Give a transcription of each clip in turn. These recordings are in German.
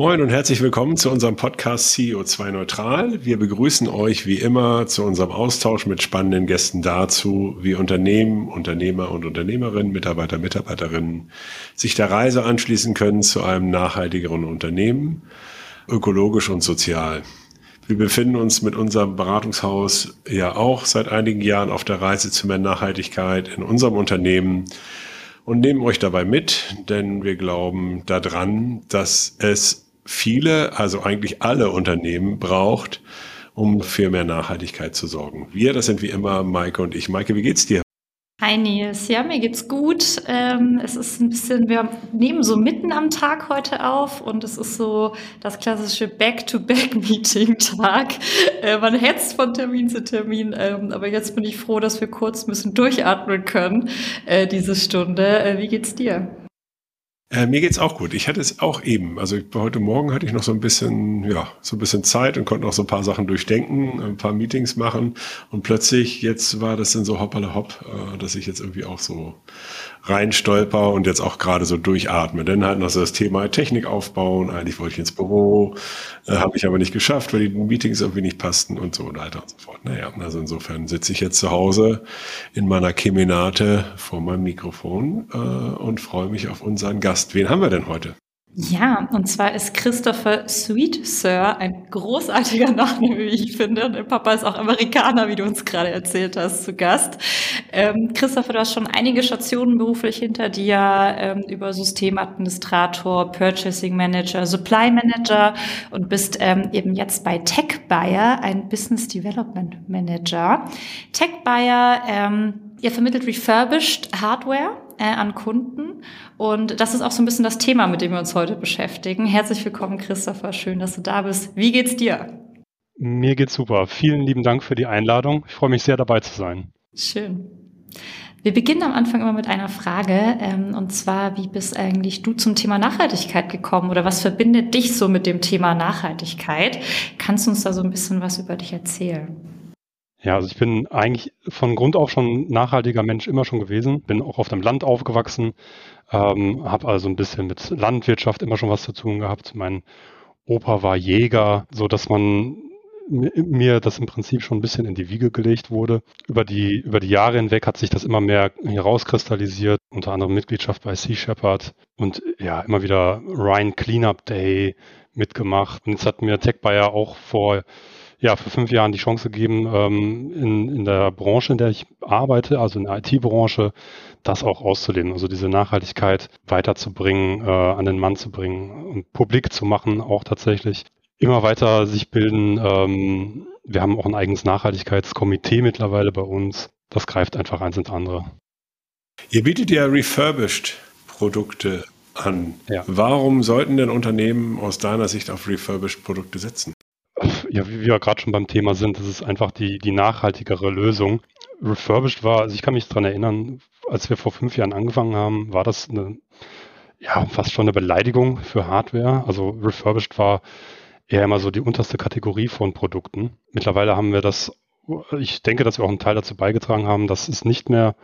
Moin und herzlich willkommen zu unserem Podcast CEO2 Neutral. Wir begrüßen euch wie immer zu unserem Austausch mit spannenden Gästen dazu, wie Unternehmen, Unternehmer und Unternehmerinnen, Mitarbeiter, Mitarbeiterinnen sich der Reise anschließen können zu einem nachhaltigeren Unternehmen, ökologisch und sozial. Wir befinden uns mit unserem Beratungshaus ja auch seit einigen Jahren auf der Reise zu mehr Nachhaltigkeit in unserem Unternehmen und nehmen euch dabei mit, denn wir glauben daran, dass es viele, also eigentlich alle Unternehmen braucht, um für mehr Nachhaltigkeit zu sorgen. Wir, das sind wie immer Maike und ich. Maike, wie geht's dir? Hi Nils, ja, mir geht's gut. Ähm, es ist ein bisschen, wir nehmen so mitten am Tag heute auf und es ist so das klassische Back-to-Back-Meeting-Tag. Äh, man hetzt von Termin zu Termin, ähm, aber jetzt bin ich froh, dass wir kurz ein bisschen durchatmen können, äh, diese Stunde. Äh, wie geht's dir? Äh, mir geht's auch gut. Ich hatte es auch eben. Also heute Morgen hatte ich noch so ein bisschen, ja, so ein bisschen Zeit und konnte noch so ein paar Sachen durchdenken, ein paar Meetings machen. Und plötzlich, jetzt war das dann so hoppala hopp, äh, dass ich jetzt irgendwie auch so reinstolper und jetzt auch gerade so durchatme. Dann halt noch so das Thema Technik aufbauen. Eigentlich wollte ich ins Büro, äh, habe ich aber nicht geschafft, weil die Meetings irgendwie nicht passten und so weiter und so fort. Naja, also insofern sitze ich jetzt zu Hause in meiner Kemenate vor meinem Mikrofon äh, und freue mich auf unseren Gast. Wen haben wir denn heute? Ja, und zwar ist Christopher Sweet Sir ein großartiger Name, wie ich finde. Und der Papa ist auch Amerikaner, wie du uns gerade erzählt hast, zu Gast. Ähm, Christopher, du hast schon einige Stationen beruflich hinter dir ähm, über Systemadministrator, Purchasing Manager, Supply Manager und bist ähm, eben jetzt bei TechBuyer, ein Business Development Manager. TechBuyer, ähm, ihr vermittelt refurbished Hardware äh, an Kunden. Und das ist auch so ein bisschen das Thema, mit dem wir uns heute beschäftigen. Herzlich willkommen, Christopher. Schön, dass du da bist. Wie geht's dir? Mir geht's super. Vielen lieben Dank für die Einladung. Ich freue mich sehr, dabei zu sein. Schön. Wir beginnen am Anfang immer mit einer Frage, ähm, und zwar, wie bist eigentlich du zum Thema Nachhaltigkeit gekommen oder was verbindet dich so mit dem Thema Nachhaltigkeit? Kannst du uns da so ein bisschen was über dich erzählen? Ja, also ich bin eigentlich von Grund auf schon nachhaltiger Mensch immer schon gewesen, bin auch auf dem Land aufgewachsen, ähm, habe also ein bisschen mit Landwirtschaft immer schon was zu tun gehabt. Mein Opa war Jäger, so dass man mir das im Prinzip schon ein bisschen in die Wiege gelegt wurde. Über die, über die Jahre hinweg hat sich das immer mehr herauskristallisiert, unter anderem Mitgliedschaft bei Sea Shepherd und ja, immer wieder Rhine Cleanup Day mitgemacht. Und jetzt hat mir TechBuyer auch vor ja, für fünf Jahren die Chance gegeben, ähm, in, in der Branche, in der ich arbeite, also in der IT-Branche, das auch auszuleben. Also diese Nachhaltigkeit weiterzubringen, äh, an den Mann zu bringen und publik zu machen, auch tatsächlich. Immer weiter sich bilden. Ähm, wir haben auch ein eigenes Nachhaltigkeitskomitee mittlerweile bei uns. Das greift einfach eins ins andere. Ihr bietet ja refurbished Produkte an. Ja. Warum sollten denn Unternehmen aus deiner Sicht auf refurbished Produkte setzen? Ja, wie wir gerade schon beim Thema sind, das ist einfach die, die nachhaltigere Lösung. Refurbished war, also ich kann mich daran erinnern, als wir vor fünf Jahren angefangen haben, war das eine, ja, fast schon eine Beleidigung für Hardware. Also refurbished war eher immer so die unterste Kategorie von Produkten. Mittlerweile haben wir das, ich denke, dass wir auch einen Teil dazu beigetragen haben, dass es nicht mehr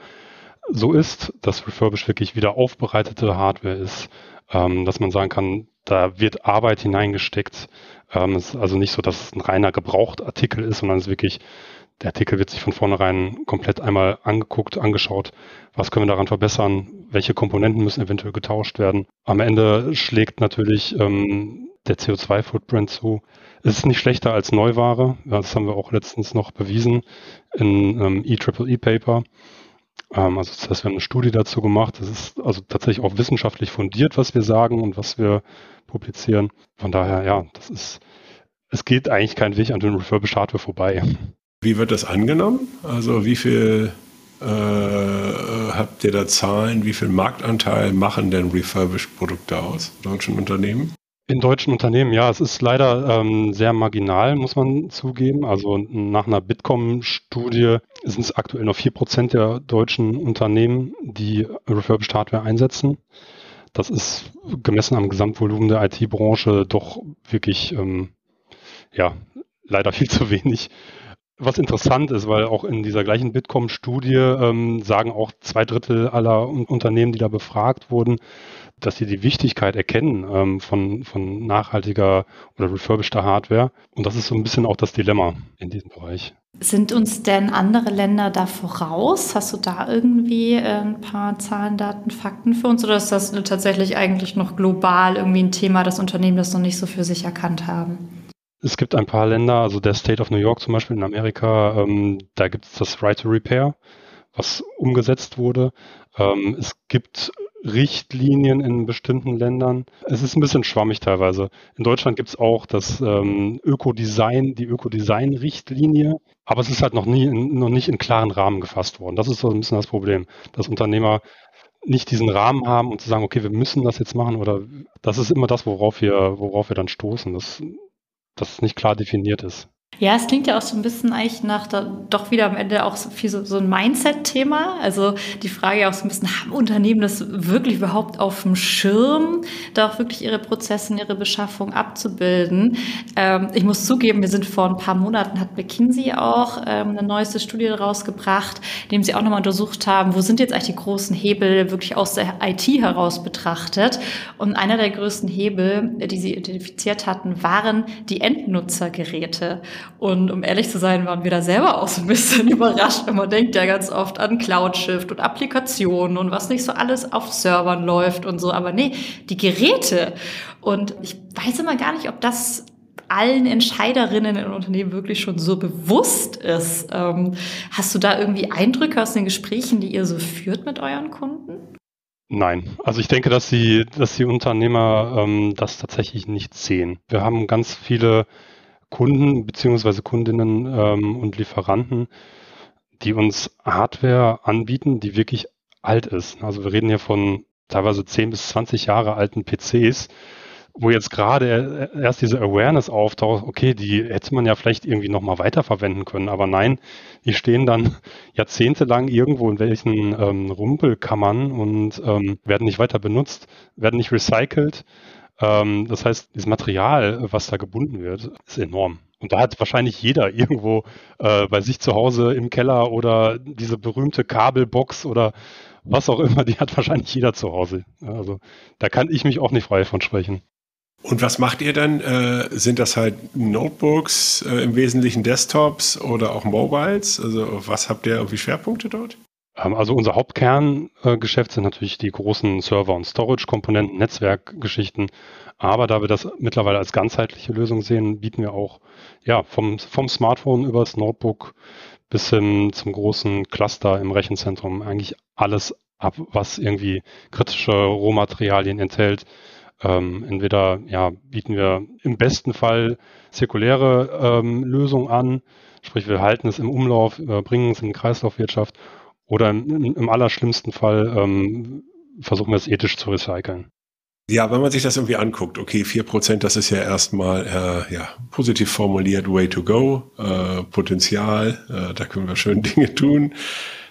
so ist, dass refurbished wirklich wieder aufbereitete Hardware ist, ähm, dass man sagen kann, da wird Arbeit hineingesteckt. Ähm, es ist also nicht so, dass es ein reiner Gebrauchtartikel ist, sondern es ist wirklich, der Artikel wird sich von vornherein komplett einmal angeguckt, angeschaut, was können wir daran verbessern, welche Komponenten müssen eventuell getauscht werden. Am Ende schlägt natürlich ähm, der CO2-Footprint zu. Es ist nicht schlechter als Neuware. Das haben wir auch letztens noch bewiesen in ähm, EEE-Paper. Ähm, also das heißt, wir haben eine Studie dazu gemacht. Das ist also tatsächlich auch wissenschaftlich fundiert, was wir sagen und was wir publizieren. Von daher, ja, das ist, es geht eigentlich kein Weg an den Refurbished Hardware vorbei. Wie wird das angenommen? Also wie viel äh, habt ihr da Zahlen? Wie viel Marktanteil machen denn Refurbished Produkte aus, deutschen Unternehmen? In deutschen Unternehmen, ja, es ist leider ähm, sehr marginal, muss man zugeben. Also nach einer Bitkom-Studie sind es aktuell noch vier Prozent der deutschen Unternehmen, die Refurbished Hardware einsetzen. Das ist gemessen am Gesamtvolumen der IT-Branche doch wirklich, ähm, ja, leider viel zu wenig. Was interessant ist, weil auch in dieser gleichen Bitkom-Studie ähm, sagen auch zwei Drittel aller Unternehmen, die da befragt wurden, dass sie die Wichtigkeit erkennen ähm, von, von nachhaltiger oder refurbischter Hardware. Und das ist so ein bisschen auch das Dilemma in diesem Bereich. Sind uns denn andere Länder da voraus? Hast du da irgendwie äh, ein paar Zahlen, Daten, Fakten für uns? Oder ist das tatsächlich eigentlich noch global irgendwie ein Thema, das Unternehmen das noch nicht so für sich erkannt haben? Es gibt ein paar Länder, also der State of New York zum Beispiel in Amerika, ähm, da gibt es das Right to Repair, was umgesetzt wurde. Ähm, es gibt Richtlinien in bestimmten Ländern. Es ist ein bisschen schwammig teilweise. In Deutschland gibt es auch das ähm, Ökodesign, die Ökodesign-Richtlinie, aber es ist halt noch, nie in, noch nicht in klaren Rahmen gefasst worden. Das ist so ein bisschen das Problem, dass Unternehmer nicht diesen Rahmen haben und zu sagen, okay, wir müssen das jetzt machen oder das ist immer das, worauf wir, worauf wir dann stoßen, dass das nicht klar definiert ist. Ja, es klingt ja auch so ein bisschen eigentlich nach da, doch wieder am Ende auch so viel so, so ein Mindset-Thema. Also die Frage ja auch so ein bisschen, haben Unternehmen das wirklich überhaupt auf dem Schirm, da auch wirklich ihre Prozesse und ihre Beschaffung abzubilden? Ähm, ich muss zugeben, wir sind vor ein paar Monaten, hat McKinsey auch ähm, eine neueste Studie rausgebracht, in dem sie auch nochmal untersucht haben, wo sind jetzt eigentlich die großen Hebel wirklich aus der IT heraus betrachtet. Und einer der größten Hebel, die sie identifiziert hatten, waren die Endnutzergeräte. Und um ehrlich zu sein, waren wir da selber auch so ein bisschen überrascht. man denkt ja ganz oft an Cloud-Shift und Applikationen und was nicht so alles auf Servern läuft und so. Aber nee, die Geräte. Und ich weiß immer gar nicht, ob das allen Entscheiderinnen in Unternehmen wirklich schon so bewusst ist. Ähm, hast du da irgendwie Eindrücke aus den Gesprächen, die ihr so führt mit euren Kunden? Nein, also ich denke, dass die, dass die Unternehmer ähm, das tatsächlich nicht sehen. Wir haben ganz viele Kunden beziehungsweise Kundinnen ähm, und Lieferanten, die uns Hardware anbieten, die wirklich alt ist. Also wir reden hier von teilweise 10 bis 20 Jahre alten PCs, wo jetzt gerade erst diese Awareness auftaucht, okay, die hätte man ja vielleicht irgendwie nochmal weiterverwenden können, aber nein, die stehen dann jahrzehntelang irgendwo in welchen ähm, Rumpelkammern und ähm, werden nicht weiter benutzt, werden nicht recycelt ähm, das heißt, das Material, was da gebunden wird, ist enorm. Und da hat wahrscheinlich jeder irgendwo äh, bei sich zu Hause im Keller oder diese berühmte Kabelbox oder was auch immer, die hat wahrscheinlich jeder zu Hause. Also da kann ich mich auch nicht frei von sprechen. Und was macht ihr dann? Äh, sind das halt Notebooks, äh, im Wesentlichen Desktops oder auch Mobiles? Also was habt ihr irgendwie Schwerpunkte dort? Ähm, also unser Hauptkerngeschäft sind natürlich die großen Server- und Storage-Komponenten, Netzwerkgeschichten. Aber da wir das mittlerweile als ganzheitliche Lösung sehen, bieten wir auch ja, vom, vom Smartphone über das Notebook bis hin zum großen Cluster im Rechenzentrum eigentlich alles ab, was irgendwie kritische Rohmaterialien enthält. Ähm, entweder ja, bieten wir im besten Fall zirkuläre ähm, Lösungen an, sprich wir halten es im Umlauf, bringen es in die Kreislaufwirtschaft oder im, im allerschlimmsten Fall ähm, versuchen wir es ethisch zu recyceln. Ja, wenn man sich das irgendwie anguckt, okay, vier Prozent, das ist ja erstmal äh, ja, positiv formuliert, way to go, äh, Potenzial, äh, da können wir schön Dinge tun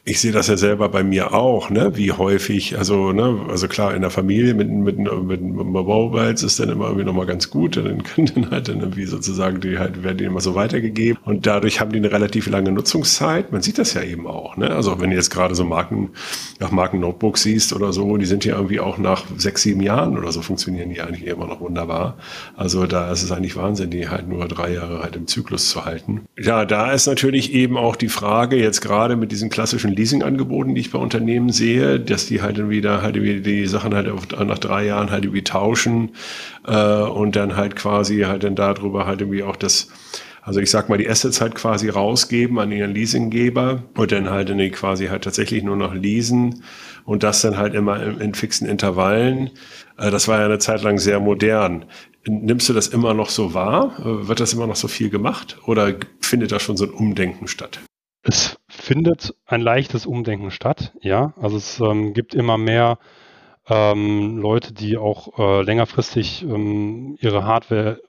ich sehe das ja selber bei mir auch, ne, wie häufig, also, ne, also klar, in der Familie mit, mit, mit, mit Mobiles ist dann immer irgendwie nochmal ganz gut, dann können dann halt dann irgendwie sozusagen, die halt werden die immer so weitergegeben und dadurch haben die eine relativ lange Nutzungszeit. Man sieht das ja eben auch, ne, also wenn du jetzt gerade so Marken, nach Marken Notebooks siehst oder so, die sind ja irgendwie auch nach sechs, sieben Jahren oder so funktionieren die eigentlich immer noch wunderbar. Also da ist es eigentlich Wahnsinn, die halt nur drei Jahre halt im Zyklus zu halten. Ja, da ist natürlich eben auch die Frage, jetzt gerade mit diesen klassischen Leasingangeboten, die ich bei Unternehmen sehe, dass die halt wieder halt die Sachen halt nach drei Jahren halt irgendwie tauschen äh, und dann halt quasi halt dann darüber halt irgendwie auch das also ich sag mal, die Assets halt quasi rausgeben an ihren Leasinggeber und dann halt in die quasi halt tatsächlich nur noch leasen und das dann halt immer in, in fixen Intervallen. Äh, das war ja eine Zeit lang sehr modern. Nimmst du das immer noch so wahr? Äh, wird das immer noch so viel gemacht oder findet da schon so ein Umdenken statt? Es findet ein leichtes Umdenken statt, ja. Also es ähm, gibt immer mehr ähm, Leute, die auch äh, längerfristig ähm, ihre Hardware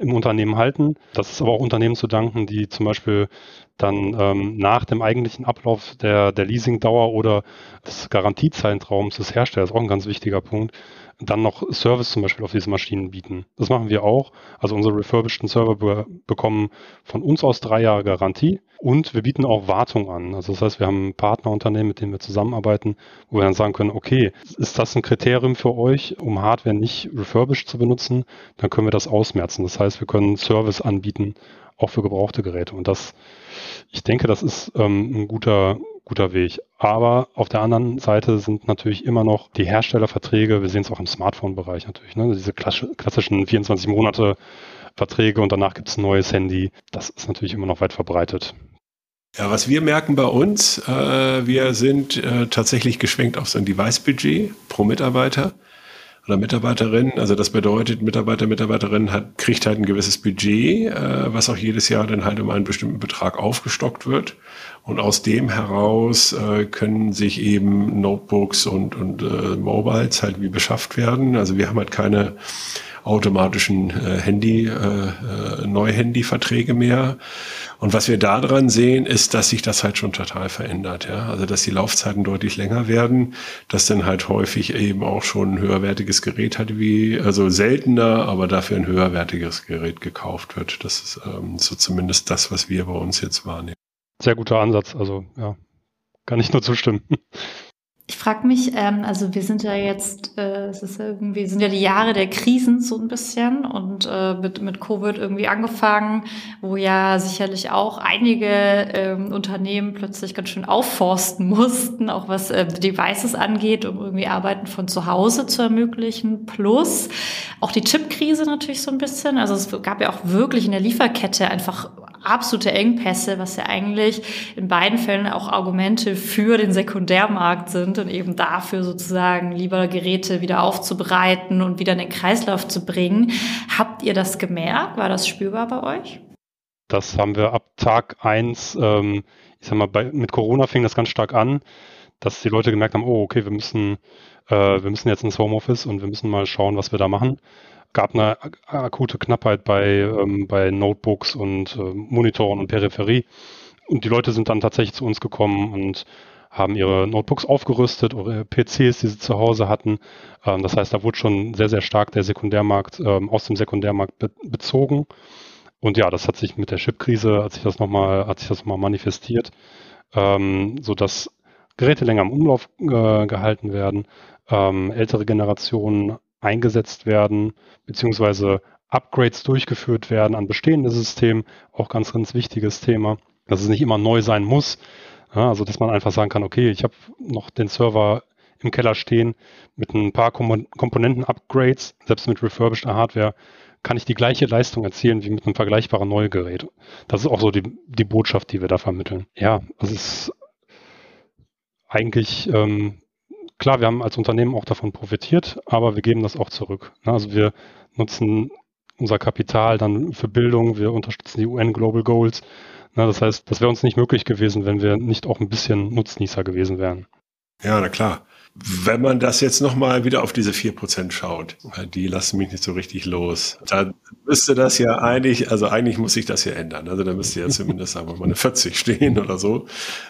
im Unternehmen halten. Das ist aber auch Unternehmen zu danken, die zum Beispiel dann ähm, nach dem eigentlichen Ablauf der, der Leasingdauer oder des Garantiezeitraums des Herstellers, auch ein ganz wichtiger Punkt, dann noch Service zum Beispiel auf diese Maschinen bieten. Das machen wir auch. Also unsere refurbisheden Server be bekommen von uns aus drei Jahre Garantie und wir bieten auch Wartung an. Also das heißt, wir haben Partnerunternehmen, mit denen wir zusammenarbeiten, wo wir dann sagen können, okay, ist das ein Kriterium für euch, um Hardware nicht refurbished zu benutzen, dann können wir das ausmerzen. Das heißt, wir können Service anbieten, auch für gebrauchte Geräte. Und das, ich denke, das ist ähm, ein guter, guter Weg. Aber auf der anderen Seite sind natürlich immer noch die Herstellerverträge, wir sehen es auch im Smartphone-Bereich natürlich, ne? diese klassischen 24 Monate Verträge und danach gibt es ein neues Handy. Das ist natürlich immer noch weit verbreitet. Ja, was wir merken bei uns, äh, wir sind äh, tatsächlich geschwenkt auf so ein Device-Budget pro Mitarbeiter oder Mitarbeiterin. Also das bedeutet, Mitarbeiter, Mitarbeiterin hat, kriegt halt ein gewisses Budget, äh, was auch jedes Jahr dann halt um einen bestimmten Betrag aufgestockt wird. Und aus dem heraus äh, können sich eben Notebooks und, und äh, Mobiles halt wie beschafft werden. Also wir haben halt keine automatischen äh, Handy, äh, äh, Neu-Handy-Verträge mehr. Und was wir daran sehen, ist, dass sich das halt schon total verändert. Ja? Also dass die Laufzeiten deutlich länger werden, dass dann halt häufig eben auch schon ein höherwertiges Gerät hat, wie, also seltener, aber dafür ein höherwertiges Gerät gekauft wird. Das ist ähm, so zumindest das, was wir bei uns jetzt wahrnehmen. Sehr guter Ansatz, also ja, kann ich nur zustimmen. Ich frage mich, ähm, also wir sind ja jetzt, äh, es ist irgendwie, sind ja die Jahre der Krisen so ein bisschen und äh, mit, mit Covid irgendwie angefangen, wo ja sicherlich auch einige ähm, Unternehmen plötzlich ganz schön aufforsten mussten, auch was äh, Devices angeht, um irgendwie Arbeiten von zu Hause zu ermöglichen. Plus auch die Chipkrise natürlich so ein bisschen. Also es gab ja auch wirklich in der Lieferkette einfach absolute Engpässe, was ja eigentlich in beiden Fällen auch Argumente für den Sekundärmarkt sind und eben dafür sozusagen lieber Geräte wieder aufzubereiten und wieder in den Kreislauf zu bringen. Habt ihr das gemerkt? War das spürbar bei euch? Das haben wir ab Tag eins. ähm, ich sag mal, bei, mit Corona fing das ganz stark an, dass die Leute gemerkt haben, oh, okay, wir müssen, äh, wir müssen jetzt ins Homeoffice und wir müssen mal schauen, was wir da machen gab eine akute Knappheit bei, ähm, bei Notebooks und äh, Monitoren und Peripherie. Und die Leute sind dann tatsächlich zu uns gekommen und haben ihre Notebooks aufgerüstet oder PCs, die sie zu Hause hatten. Ähm, das heißt, da wurde schon sehr, sehr stark der Sekundärmarkt ähm, aus dem Sekundärmarkt be bezogen. Und ja, das hat sich mit der Chipkrise, hat sich das nochmal, hat sich das nochmal manifestiert, ähm, so dass Geräte länger im Umlauf äh, gehalten werden, ähm, ältere Generationen eingesetzt werden, beziehungsweise Upgrades durchgeführt werden an bestehende Systemen, auch ganz, ganz wichtiges Thema, dass es nicht immer neu sein muss. Ja, also, dass man einfach sagen kann, okay, ich habe noch den Server im Keller stehen mit ein paar Kom Komponenten-Upgrades, selbst mit refurbished Hardware, kann ich die gleiche Leistung erzielen wie mit einem vergleichbaren Neugerät. Das ist auch so die, die Botschaft, die wir da vermitteln. Ja, das ist eigentlich ähm, klar, wir haben als Unternehmen auch davon profitiert, aber wir geben das auch zurück. Also wir nutzen unser Kapital dann für Bildung, wir unterstützen die UN Global Goals. Das heißt, das wäre uns nicht möglich gewesen, wenn wir nicht auch ein bisschen Nutznießer gewesen wären. Ja, na klar. Wenn man das jetzt nochmal wieder auf diese 4% schaut, die lassen mich nicht so richtig los, dann müsste das ja eigentlich, also eigentlich muss sich das ja ändern. Also da müsste ja zumindest, sagen wir mal, eine 40 stehen oder so.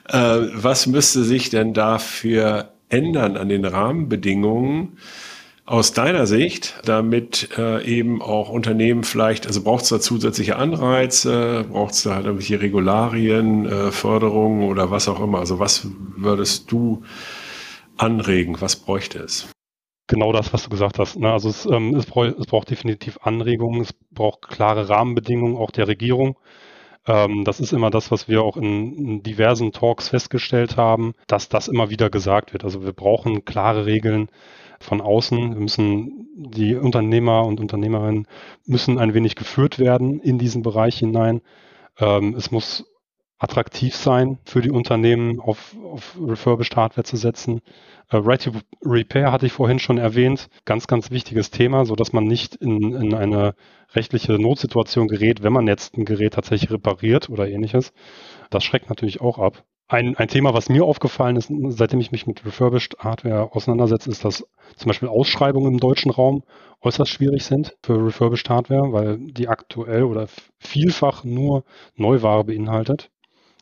Äh, was müsste sich denn dafür ändern an den Rahmenbedingungen aus deiner Sicht, damit äh, eben auch Unternehmen vielleicht, also braucht es da zusätzliche Anreize, braucht es da halt irgendwelche Regularien, äh, Förderungen oder was auch immer? Also was würdest du anregen? Was bräuchte es? Genau das, was du gesagt hast. Ne? Also es, ähm, es, braucht, es braucht definitiv Anregungen, es braucht klare Rahmenbedingungen auch der Regierung. Ähm, das ist immer das, was wir auch in, in, diversen Talks festgestellt haben, dass das immer wieder gesagt wird. Also wir brauchen klare Regeln von außen. Wir müssen, die Unternehmer und Unternehmerinnen müssen ein wenig geführt werden in diesen Bereich hinein. Ähm, es muss attraktiv sein für die Unternehmen, auf, auf refurbished Hardware zu setzen. Uh, right to Repair hatte ich vorhin schon erwähnt. Ganz, ganz wichtiges Thema, so dass man nicht in, in eine rechtliche Notsituation gerät, wenn man jetzt ein Gerät tatsächlich repariert oder ähnliches. Das schreckt natürlich auch ab. Ein, ein Thema, was mir aufgefallen ist, seitdem ich mich mit refurbished Hardware auseinandersetze, ist, dass zum Beispiel Ausschreibungen im deutschen Raum äußerst schwierig sind für refurbished Hardware, weil die aktuell oder vielfach nur Neuware beinhaltet.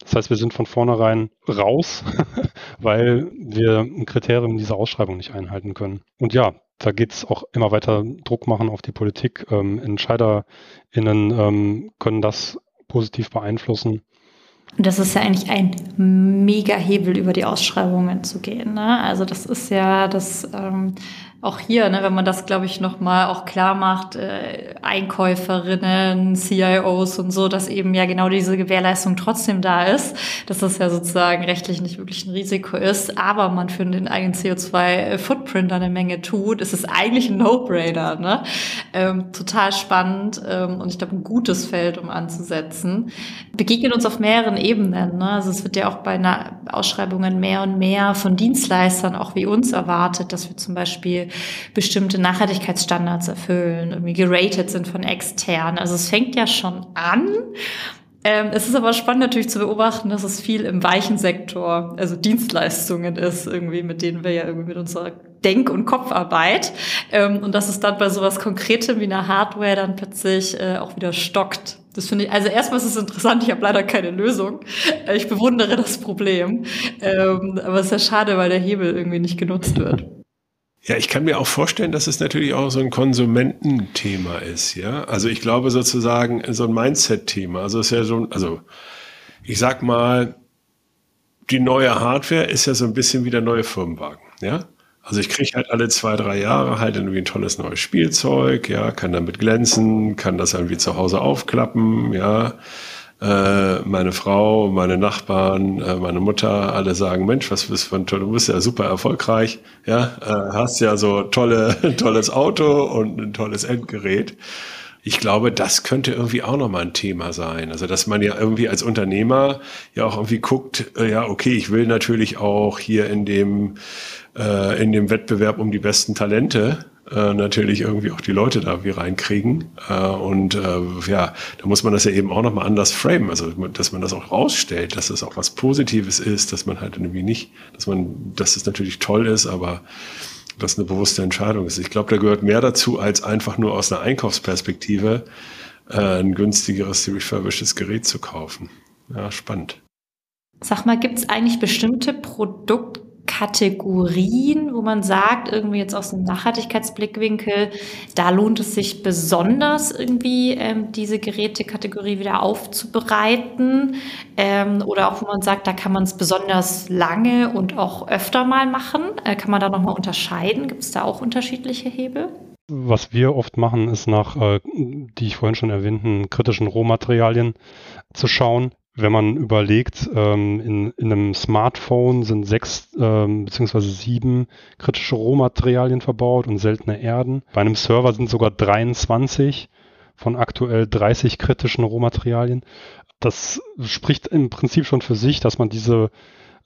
Das heißt, wir sind von vornherein raus, weil wir ein Kriterium dieser Ausschreibung nicht einhalten können. Und ja, da geht es auch immer weiter Druck machen auf die Politik. Ähm, EntscheiderInnen ähm, können das positiv beeinflussen. Und das ist ja eigentlich ein mega Hebel, über die Ausschreibungen zu gehen. Ne? Also das ist ja das ähm, auch hier, ne, wenn man das, glaube ich, nochmal auch klar macht, äh, Einkäuferinnen, CIOs und so, dass eben ja genau diese Gewährleistung trotzdem da ist, dass das ja sozusagen rechtlich nicht wirklich ein Risiko ist, aber man für den eigenen CO2-Footprint eine Menge tut, ist es eigentlich ein No-Brainer. Ne? Ähm, total spannend ähm, und ich glaube ein gutes Feld, um anzusetzen. Begegnet uns auf mehreren Ebenen. Ne? Also es wird ja auch bei Ausschreibungen mehr und mehr von Dienstleistern auch wie uns erwartet, dass wir zum Beispiel bestimmte Nachhaltigkeitsstandards erfüllen, irgendwie geratet sind von extern. Also es fängt ja schon an. Ähm, es ist aber spannend natürlich zu beobachten, dass es viel im weichen Sektor, also Dienstleistungen ist, irgendwie, mit denen wir ja irgendwie mit unserer Denk- und Kopfarbeit. Ähm, und dass es dann bei sowas Konkretem wie einer Hardware dann plötzlich äh, auch wieder stockt. Das finde ich, also erstmal ist es interessant, ich habe leider keine Lösung. Äh, ich bewundere das Problem. Ähm, aber es ist ja schade, weil der Hebel irgendwie nicht genutzt wird. Ja, ich kann mir auch vorstellen, dass es natürlich auch so ein Konsumententhema ist, ja. Also ich glaube sozusagen so ein Mindset-Thema. Also es ist ja so, also ich sag mal, die neue Hardware ist ja so ein bisschen wie der neue Firmenwagen, ja. Also ich kriege halt alle zwei, drei Jahre halt irgendwie ein tolles neues Spielzeug, ja, kann damit glänzen, kann das irgendwie zu Hause aufklappen, ja äh, meine Frau, meine Nachbarn, äh, meine Mutter, alle sagen, Mensch, was bist du ein toll, du bist ja super erfolgreich, ja, äh, hast ja so tolle, tolles Auto und ein tolles Endgerät. Ich glaube, das könnte irgendwie auch nochmal ein Thema sein. Also, dass man ja irgendwie als Unternehmer ja auch irgendwie guckt, ja, okay, ich will natürlich auch hier in dem, in dem Wettbewerb um die besten Talente äh, natürlich irgendwie auch die Leute da wie reinkriegen. Äh, und äh, ja, da muss man das ja eben auch nochmal anders framen. Also, dass man das auch rausstellt, dass das auch was Positives ist, dass man halt irgendwie nicht, dass man, dass es natürlich toll ist, aber dass eine bewusste Entscheidung ist. Ich glaube, da gehört mehr dazu, als einfach nur aus einer Einkaufsperspektive äh, ein günstigeres refurbishedes Gerät zu kaufen. Ja, spannend. Sag mal, gibt es eigentlich bestimmte Produkte, Kategorien, wo man sagt, irgendwie jetzt aus einem Nachhaltigkeitsblickwinkel, da lohnt es sich besonders irgendwie ähm, diese Gerätekategorie wieder aufzubereiten ähm, oder auch wo man sagt, da kann man es besonders lange und auch öfter mal machen. Äh, kann man da nochmal unterscheiden? Gibt es da auch unterschiedliche Hebel? Was wir oft machen, ist nach, äh, die ich vorhin schon erwähnten, kritischen Rohmaterialien zu schauen wenn man überlegt, ähm, in, in einem Smartphone sind sechs ähm, beziehungsweise sieben kritische Rohmaterialien verbaut und seltene Erden. Bei einem Server sind sogar 23 von aktuell 30 kritischen Rohmaterialien. Das spricht im Prinzip schon für sich, dass man diese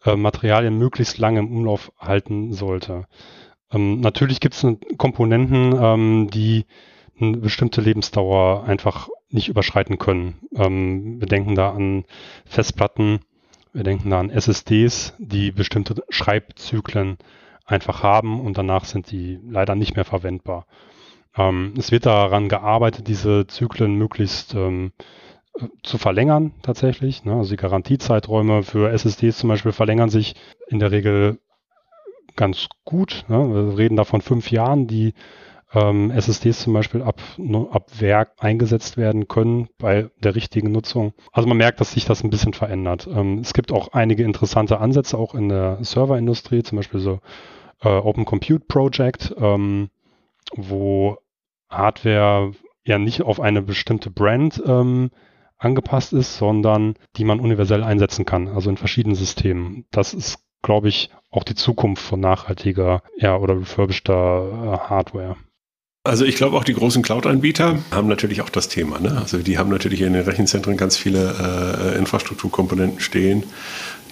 äh, Materialien möglichst lange im Umlauf halten sollte. Ähm, natürlich gibt es Komponenten, ähm, die eine bestimmte Lebensdauer einfach nicht überschreiten können. Ähm, wir denken da an Festplatten, wir denken da an SSDs, die bestimmte Schreibzyklen einfach haben und danach sind die leider nicht mehr verwendbar. Ähm, es wird daran gearbeitet, diese Zyklen möglichst ähm, zu verlängern tatsächlich. Ne? Also die Garantiezeiträume für SSDs zum Beispiel verlängern sich in der Regel ganz gut. Ne? Wir reden da von fünf Jahren, die ähm, SSDs zum Beispiel ab, ne, ab Werk eingesetzt werden können bei der richtigen Nutzung. Also man merkt, dass sich das ein bisschen verändert. Ähm, es gibt auch einige interessante Ansätze auch in der Serverindustrie, zum Beispiel so äh, Open Compute Project, ähm, wo Hardware ja nicht auf eine bestimmte Brand ähm, angepasst ist, sondern die man universell einsetzen kann, also in verschiedenen Systemen. Das ist, glaube ich, auch die Zukunft von nachhaltiger ja, oder refurbischter äh, Hardware. Also ich glaube auch die großen Cloud-Anbieter haben natürlich auch das Thema. Ne? Also die haben natürlich in den Rechenzentren ganz viele äh, Infrastrukturkomponenten stehen.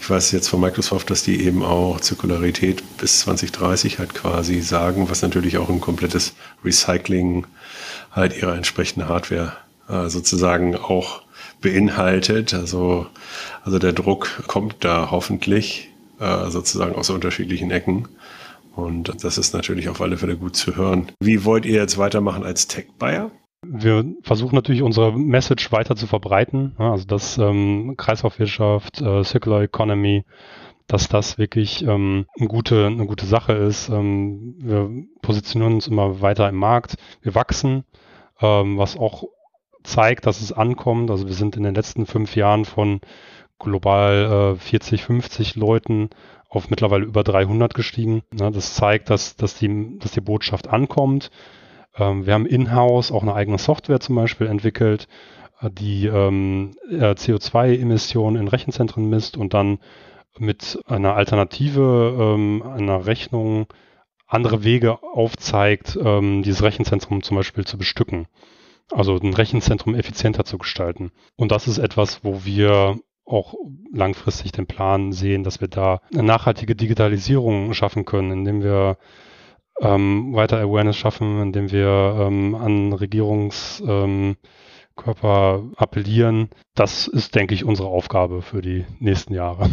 Ich weiß jetzt von Microsoft, dass die eben auch Zirkularität bis 2030 halt quasi sagen, was natürlich auch ein komplettes Recycling halt ihrer entsprechenden Hardware äh, sozusagen auch beinhaltet. Also, also der Druck kommt da hoffentlich äh, sozusagen aus unterschiedlichen Ecken. Und das ist natürlich auf alle Fälle gut zu hören. Wie wollt ihr jetzt weitermachen als Tech-Buyer? Wir versuchen natürlich unsere Message weiter zu verbreiten. Also dass ähm, Kreislaufwirtschaft, äh, Circular Economy, dass das wirklich ähm, eine, gute, eine gute Sache ist. Ähm, wir positionieren uns immer weiter im Markt, wir wachsen, ähm, was auch zeigt, dass es ankommt. Also wir sind in den letzten fünf Jahren von global äh, 40, 50 Leuten auf mittlerweile über 300 gestiegen. Das zeigt, dass, dass, die, dass die Botschaft ankommt. Ähm, wir haben in-house auch eine eigene Software zum Beispiel entwickelt, äh, die ähm, CO2-Emissionen in Rechenzentren misst und dann mit einer Alternative, ähm, einer Rechnung andere Wege aufzeigt, dieses Rechenzentrum zum Beispiel zu bestücken. Also ein Rechenzentrum effizienter zu gestalten. Und das ist etwas, wo wir auch langfristig den Plan sehen, dass wir da eine nachhaltige Digitalisierung schaffen können, indem wir ähm, weiter Awareness schaffen, indem wir ähm, an Regierungskörper ähm, appellieren. Das ist, denke ich, unsere Aufgabe für die nächsten Jahre.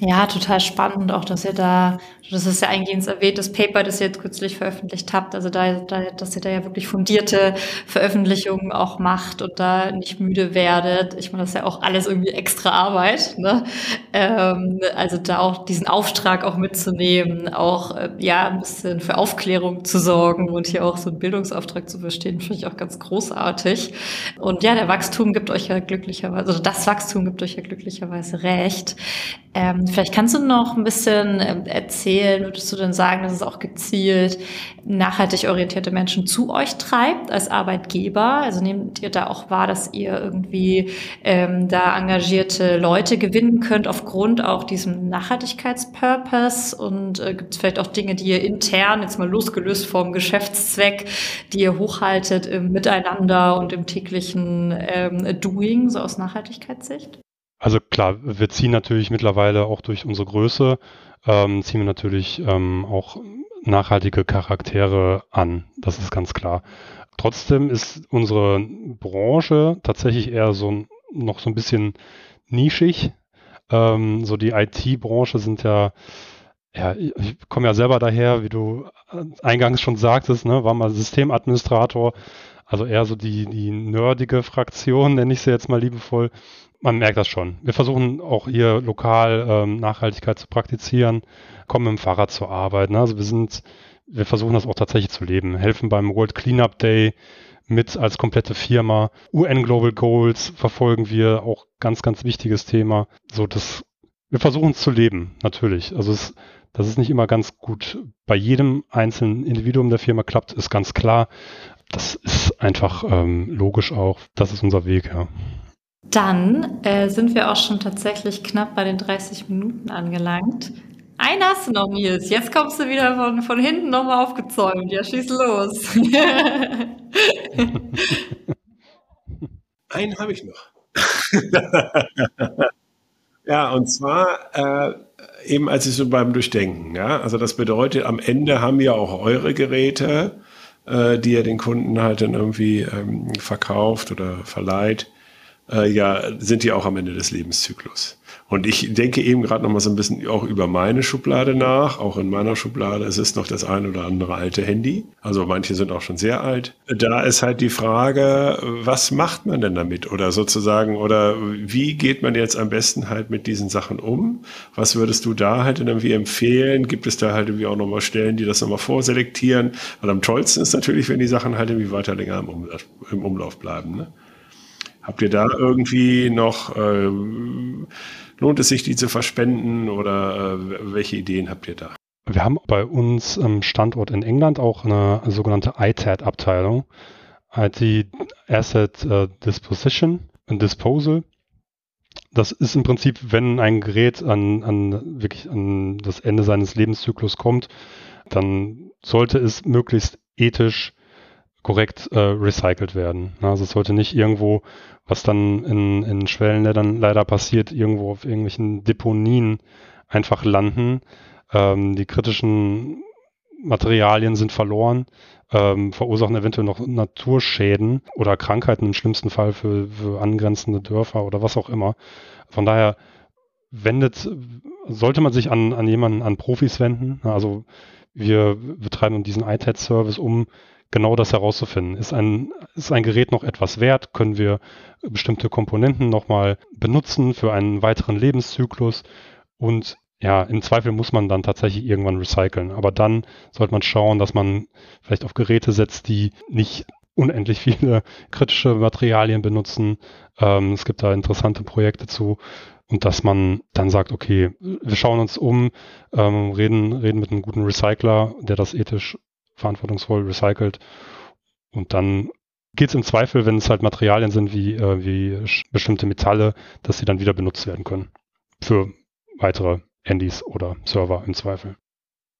Ja, total spannend, auch dass ihr da, das ist ja eingehend erwähnt, das Paper, das ihr jetzt kürzlich veröffentlicht habt, also da, da, dass ihr da ja wirklich fundierte Veröffentlichungen auch macht und da nicht müde werdet. Ich meine, das ist ja auch alles irgendwie extra Arbeit, ne? Ähm, also da auch diesen Auftrag auch mitzunehmen, auch äh, ja ein bisschen für Aufklärung zu sorgen und hier auch so einen Bildungsauftrag zu verstehen, finde ich auch ganz großartig. Und ja, der Wachstum gibt euch ja glücklicherweise, also das Wachstum gibt euch ja glücklicherweise recht. Ähm, vielleicht kannst du noch ein bisschen ähm, erzählen, würdest du denn sagen, dass es auch gezielt nachhaltig orientierte Menschen zu euch treibt als Arbeitgeber? Also nehmt ihr da auch wahr, dass ihr irgendwie ähm, da engagierte Leute gewinnen könnt aufgrund auch diesem Nachhaltigkeitspurpose? Und äh, gibt es vielleicht auch Dinge, die ihr intern, jetzt mal losgelöst vom Geschäftszweck, die ihr hochhaltet im Miteinander und im täglichen ähm, Doing, so aus Nachhaltigkeitssicht? Also klar, wir ziehen natürlich mittlerweile auch durch unsere Größe, ähm, ziehen wir natürlich ähm, auch nachhaltige Charaktere an. Das ist ganz klar. Trotzdem ist unsere Branche tatsächlich eher so noch so ein bisschen nischig. Ähm, so die IT-Branche sind ja, ja, ich komme ja selber daher, wie du eingangs schon sagtest, ne, war mal Systemadministrator, also eher so die, die nerdige Fraktion, nenne ich sie jetzt mal liebevoll man merkt das schon. Wir versuchen auch hier lokal ähm, Nachhaltigkeit zu praktizieren, kommen mit dem Fahrrad zur Arbeit. Ne? Also wir sind, wir versuchen das auch tatsächlich zu leben, helfen beim World Cleanup Day mit als komplette Firma. UN Global Goals verfolgen wir, auch ganz, ganz wichtiges Thema. So, das, wir versuchen es zu leben, natürlich. Also es, dass es nicht immer ganz gut bei jedem einzelnen Individuum der Firma klappt, ist ganz klar. Das ist einfach ähm, logisch auch. Das ist unser Weg, ja. Dann äh, sind wir auch schon tatsächlich knapp bei den 30 Minuten angelangt. Einen hast du noch, Nils. Jetzt kommst du wieder von, von hinten nochmal aufgezäumt. Ja, schieß los. Einen habe ich noch. ja, und zwar äh, eben als ich so beim Durchdenken. Ja? Also das bedeutet, am Ende haben ja auch eure Geräte, äh, die ihr den Kunden halt dann irgendwie ähm, verkauft oder verleiht, äh, ja, sind die auch am Ende des Lebenszyklus. Und ich denke eben gerade noch mal so ein bisschen auch über meine Schublade nach. Auch in meiner Schublade es ist noch das ein oder andere alte Handy. Also manche sind auch schon sehr alt. Da ist halt die Frage, was macht man denn damit? Oder sozusagen, oder wie geht man jetzt am besten halt mit diesen Sachen um? Was würdest du da halt irgendwie empfehlen? Gibt es da halt irgendwie auch nochmal Stellen, die das nochmal vorselektieren? Weil am tollsten ist natürlich, wenn die Sachen halt irgendwie weiter länger im, Umlauf, im Umlauf bleiben. Ne? Habt ihr da irgendwie noch, äh, lohnt es sich, die zu verspenden oder äh, welche Ideen habt ihr da? Wir haben bei uns am Standort in England auch eine sogenannte ITAD-Abteilung, IT Asset äh, Disposition and Disposal. Das ist im Prinzip, wenn ein Gerät an, an wirklich an das Ende seines Lebenszyklus kommt, dann sollte es möglichst ethisch korrekt äh, recycelt werden. Also es sollte nicht irgendwo, was dann in, in Schwellenländern leider passiert, irgendwo auf irgendwelchen Deponien einfach landen. Ähm, die kritischen Materialien sind verloren, ähm, verursachen eventuell noch Naturschäden oder Krankheiten im schlimmsten Fall für, für angrenzende Dörfer oder was auch immer. Von daher wendet, sollte man sich an, an jemanden, an Profis wenden. Also wir betreiben diesen ITAD-Service, um genau das herauszufinden. Ist ein, ist ein Gerät noch etwas wert? Können wir bestimmte Komponenten nochmal benutzen für einen weiteren Lebenszyklus? Und ja, im Zweifel muss man dann tatsächlich irgendwann recyceln. Aber dann sollte man schauen, dass man vielleicht auf Geräte setzt, die nicht unendlich viele kritische Materialien benutzen. Ähm, es gibt da interessante Projekte zu. Und dass man dann sagt, okay, wir schauen uns um, ähm, reden, reden mit einem guten Recycler, der das ethisch verantwortungsvoll recycelt. Und dann geht es im Zweifel, wenn es halt Materialien sind wie, äh, wie bestimmte Metalle, dass sie dann wieder benutzt werden können. Für weitere Handys oder Server im Zweifel.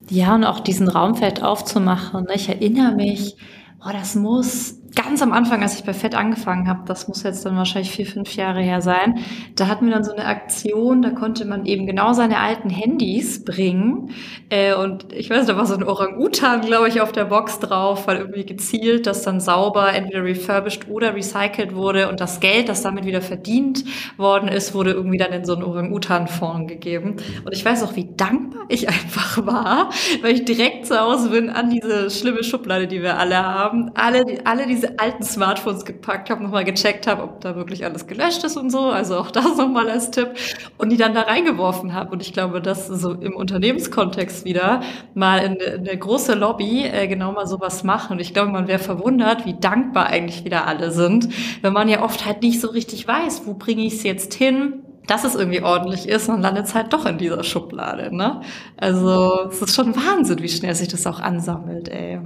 Ja, und auch diesen Raumfeld aufzumachen. Ne? Ich erinnere mich, oh, das muss ganz am Anfang, als ich bei Fett angefangen habe, das muss jetzt dann wahrscheinlich vier, fünf Jahre her sein, da hatten wir dann so eine Aktion, da konnte man eben genau seine alten Handys bringen. Äh, und ich weiß, da war so ein Orang-Utan, glaube ich, auf der Box drauf, weil irgendwie gezielt, dass dann sauber entweder refurbished oder recycelt wurde und das Geld, das damit wieder verdient worden ist, wurde irgendwie dann in so einen Orang-Utan-Fonds gegeben. Und ich weiß auch, wie dankbar ich einfach war, weil ich direkt zu Hause bin an diese schlimme Schublade, die wir alle haben. Alle, alle diese diese alten Smartphones gepackt habe, nochmal gecheckt habe, ob da wirklich alles gelöscht ist und so. Also auch das nochmal als Tipp. Und die dann da reingeworfen habe. Und ich glaube, dass so im Unternehmenskontext wieder mal in, in eine große Lobby äh, genau mal sowas machen. Und ich glaube, man wäre verwundert, wie dankbar eigentlich wieder alle sind, wenn man ja oft halt nicht so richtig weiß, wo bringe ich es jetzt hin, dass es irgendwie ordentlich ist und landet es halt doch in dieser Schublade. Ne? Also es ist schon Wahnsinn, wie schnell sich das auch ansammelt, ey.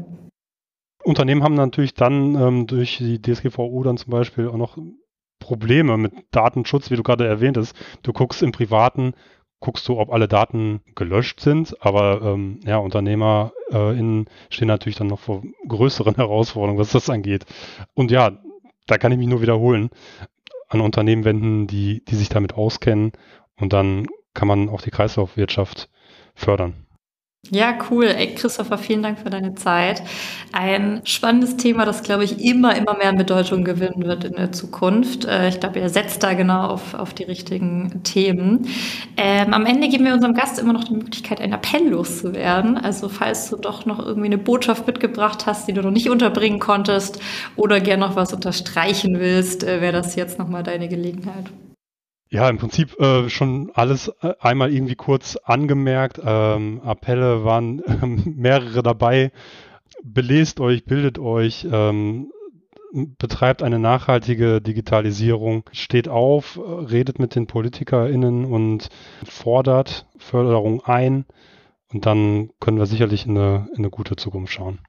Unternehmen haben natürlich dann ähm, durch die DSGVO dann zum Beispiel auch noch Probleme mit Datenschutz, wie du gerade erwähnt hast. Du guckst im Privaten, guckst du, ob alle Daten gelöscht sind, aber ähm, ja, UnternehmerInnen äh, stehen natürlich dann noch vor größeren Herausforderungen, was das angeht. Und ja, da kann ich mich nur wiederholen, an Unternehmen wenden, die, die sich damit auskennen und dann kann man auch die Kreislaufwirtschaft fördern. Ja, cool. Ey, Christopher, vielen Dank für deine Zeit. Ein spannendes Thema, das, glaube ich, immer, immer mehr an Bedeutung gewinnen wird in der Zukunft. Äh, ich glaube, ihr setzt da genau auf, auf die richtigen Themen. Ähm, am Ende geben wir unserem Gast immer noch die Möglichkeit, einen Appell loszuwerden. Also, falls du doch noch irgendwie eine Botschaft mitgebracht hast, die du noch nicht unterbringen konntest oder gern noch was unterstreichen willst, äh, wäre das jetzt nochmal deine Gelegenheit. Ja, im Prinzip äh, schon alles äh, einmal irgendwie kurz angemerkt. Ähm, Appelle waren äh, mehrere dabei. Belest euch, bildet euch, ähm, betreibt eine nachhaltige Digitalisierung, steht auf, redet mit den PolitikerInnen und fordert Förderung ein. Und dann können wir sicherlich in eine, in eine gute Zukunft schauen.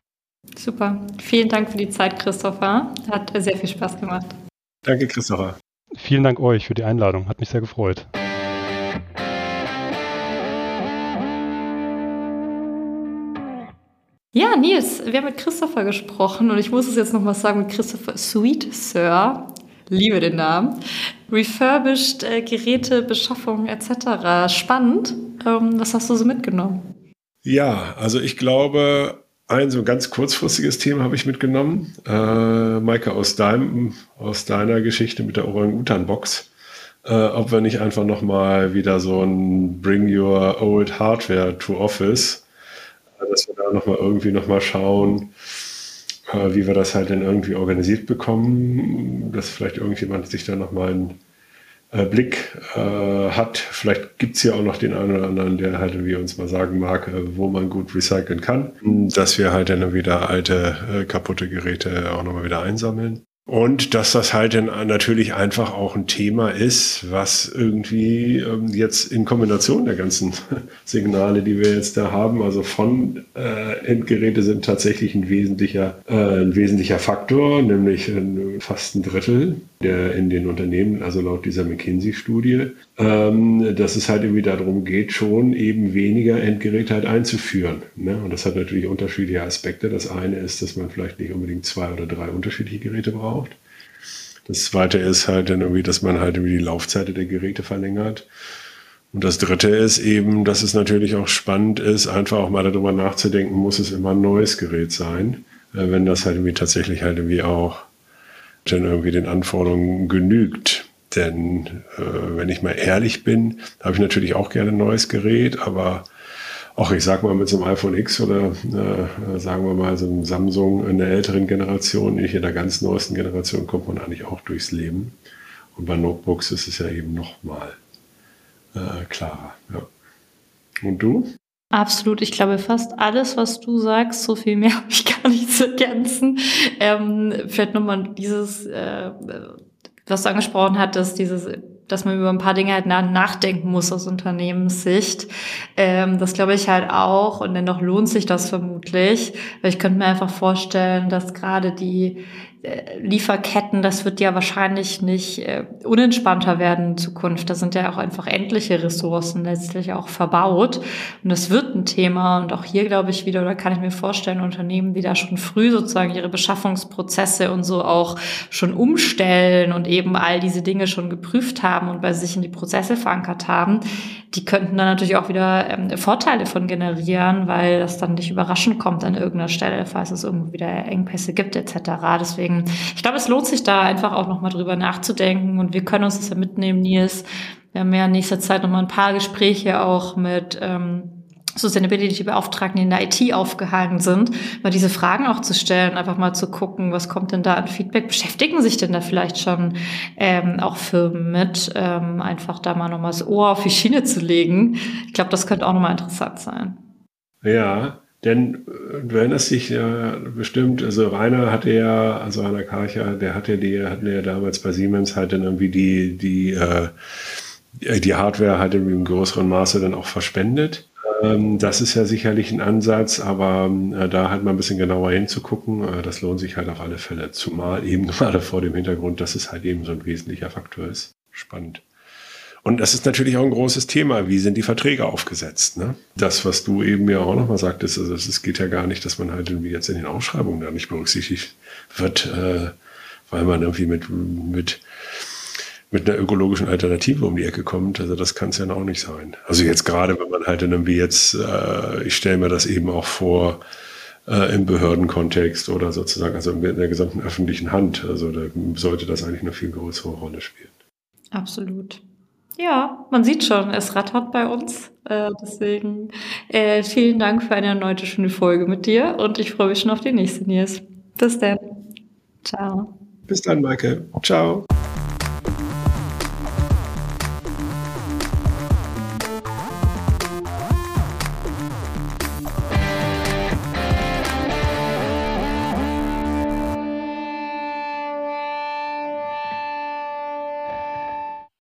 Super. Vielen Dank für die Zeit, Christopher. Hat sehr viel Spaß gemacht. Danke, Christopher. Vielen Dank euch für die Einladung. Hat mich sehr gefreut. Ja, Nils, wir haben mit Christopher gesprochen und ich muss es jetzt nochmal sagen mit Christopher Sweet Sir. Liebe den Namen. Refurbished äh, Geräte, Beschaffung etc. Spannend. Ähm, was hast du so mitgenommen? Ja, also ich glaube, ein so ganz kurzfristiges Thema habe ich mitgenommen. Äh, Maike, aus, deinem, aus deiner Geschichte mit der Orang-Utan-Box. Äh, ob wir nicht einfach nochmal wieder so ein Bring Your Old Hardware to Office, äh, dass wir da nochmal irgendwie nochmal schauen, äh, wie wir das halt dann irgendwie organisiert bekommen, dass vielleicht irgendjemand sich da nochmal ein Blick äh, hat. Vielleicht gibt es hier auch noch den einen oder anderen, der halt wie uns mal sagen mag, äh, wo man gut recyceln kann, dass wir halt dann wieder alte, äh, kaputte Geräte auch nochmal wieder einsammeln. Und dass das halt dann natürlich einfach auch ein Thema ist, was irgendwie ähm, jetzt in Kombination der ganzen Signale, die wir jetzt da haben, also von äh, Endgeräte sind tatsächlich ein wesentlicher, äh, ein wesentlicher Faktor, nämlich äh, fast ein Drittel der in den Unternehmen, also laut dieser McKinsey-Studie, ähm, dass es halt irgendwie darum geht, schon eben weniger Endgeräte halt einzuführen. Ne? Und das hat natürlich unterschiedliche Aspekte. Das eine ist, dass man vielleicht nicht unbedingt zwei oder drei unterschiedliche Geräte braucht. Das zweite ist halt dann irgendwie, dass man halt irgendwie die Laufzeit der Geräte verlängert. Und das dritte ist eben, dass es natürlich auch spannend ist, einfach auch mal darüber nachzudenken, muss es immer ein neues Gerät sein, äh, wenn das halt irgendwie tatsächlich halt irgendwie auch dann irgendwie den Anforderungen genügt. Denn äh, wenn ich mal ehrlich bin, habe ich natürlich auch gerne ein neues Gerät, aber auch ich sag mal mit so einem iPhone X oder äh, sagen wir mal so einem Samsung in der älteren Generation, nicht in der ganz neuesten Generation, kommt man eigentlich auch durchs Leben. Und bei Notebooks ist es ja eben noch mal äh, klarer. Ja. Und du? Absolut. Ich glaube, fast alles, was du sagst, so viel mehr habe ich gar nicht zu ergänzen. Ähm, vielleicht nochmal dieses, äh, was du angesprochen hattest, dieses dass man über ein paar Dinge halt nachdenken muss aus Unternehmenssicht. Ähm, das glaube ich halt auch und dennoch lohnt sich das vermutlich, weil ich könnte mir einfach vorstellen, dass gerade die Lieferketten, das wird ja wahrscheinlich nicht äh, unentspannter werden in Zukunft. Da sind ja auch einfach endliche Ressourcen letztlich auch verbaut. Und das wird ein Thema. Und auch hier glaube ich wieder, oder kann ich mir vorstellen, Unternehmen, die da schon früh sozusagen ihre Beschaffungsprozesse und so auch schon umstellen und eben all diese Dinge schon geprüft haben und bei sich in die Prozesse verankert haben, die könnten dann natürlich auch wieder ähm, Vorteile von generieren, weil das dann nicht überraschend kommt an irgendeiner Stelle, falls es irgendwo wieder Engpässe gibt etc. Deswegen, ich glaube, es lohnt sich da einfach auch nochmal drüber nachzudenken und wir können uns das ja mitnehmen, Nils. Wir haben ja in nächster Zeit nochmal ein paar Gespräche auch mit ähm, Sustainability-Beauftragten in der IT aufgehangen sind, mal diese Fragen auch zu stellen, einfach mal zu gucken, was kommt denn da an Feedback? Beschäftigen sich denn da vielleicht schon ähm, auch Firmen mit, ähm, einfach da mal nochmal das Ohr auf die Schiene zu legen? Ich glaube, das könnte auch nochmal interessant sein. Ja, denn äh, du erinnerst dich ja bestimmt, also Rainer hatte ja, also Rainer Karcher, der hatte die, hatten ja damals bei Siemens halt dann irgendwie die, die, äh, die Hardware halt in einem größeren Maße dann auch verspendet. Ähm, das ist ja sicherlich ein Ansatz, aber äh, da halt mal ein bisschen genauer hinzugucken, äh, das lohnt sich halt auf alle Fälle. Zumal eben gerade vor dem Hintergrund, dass es halt eben so ein wesentlicher Faktor ist. Spannend. Und das ist natürlich auch ein großes Thema. Wie sind die Verträge aufgesetzt? Ne? Das, was du eben mir auch nochmal sagtest, also es geht ja gar nicht, dass man halt irgendwie jetzt in den Ausschreibungen da nicht berücksichtigt wird, äh, weil man irgendwie mit, mit mit einer ökologischen Alternative um die Ecke kommt. Also das kann es ja auch nicht sein. Also jetzt gerade, wenn man halt irgendwie jetzt, äh, ich stelle mir das eben auch vor, äh, im Behördenkontext oder sozusagen, also in der gesamten öffentlichen Hand. Also da sollte das eigentlich eine viel größere Rolle spielen. Absolut. Ja, man sieht schon, es rattert bei uns. Äh, deswegen äh, vielen Dank für eine erneute schöne Folge mit dir und ich freue mich schon auf die nächste, Nils. Bis dann. Ciao. Bis dann, Maike. Ciao.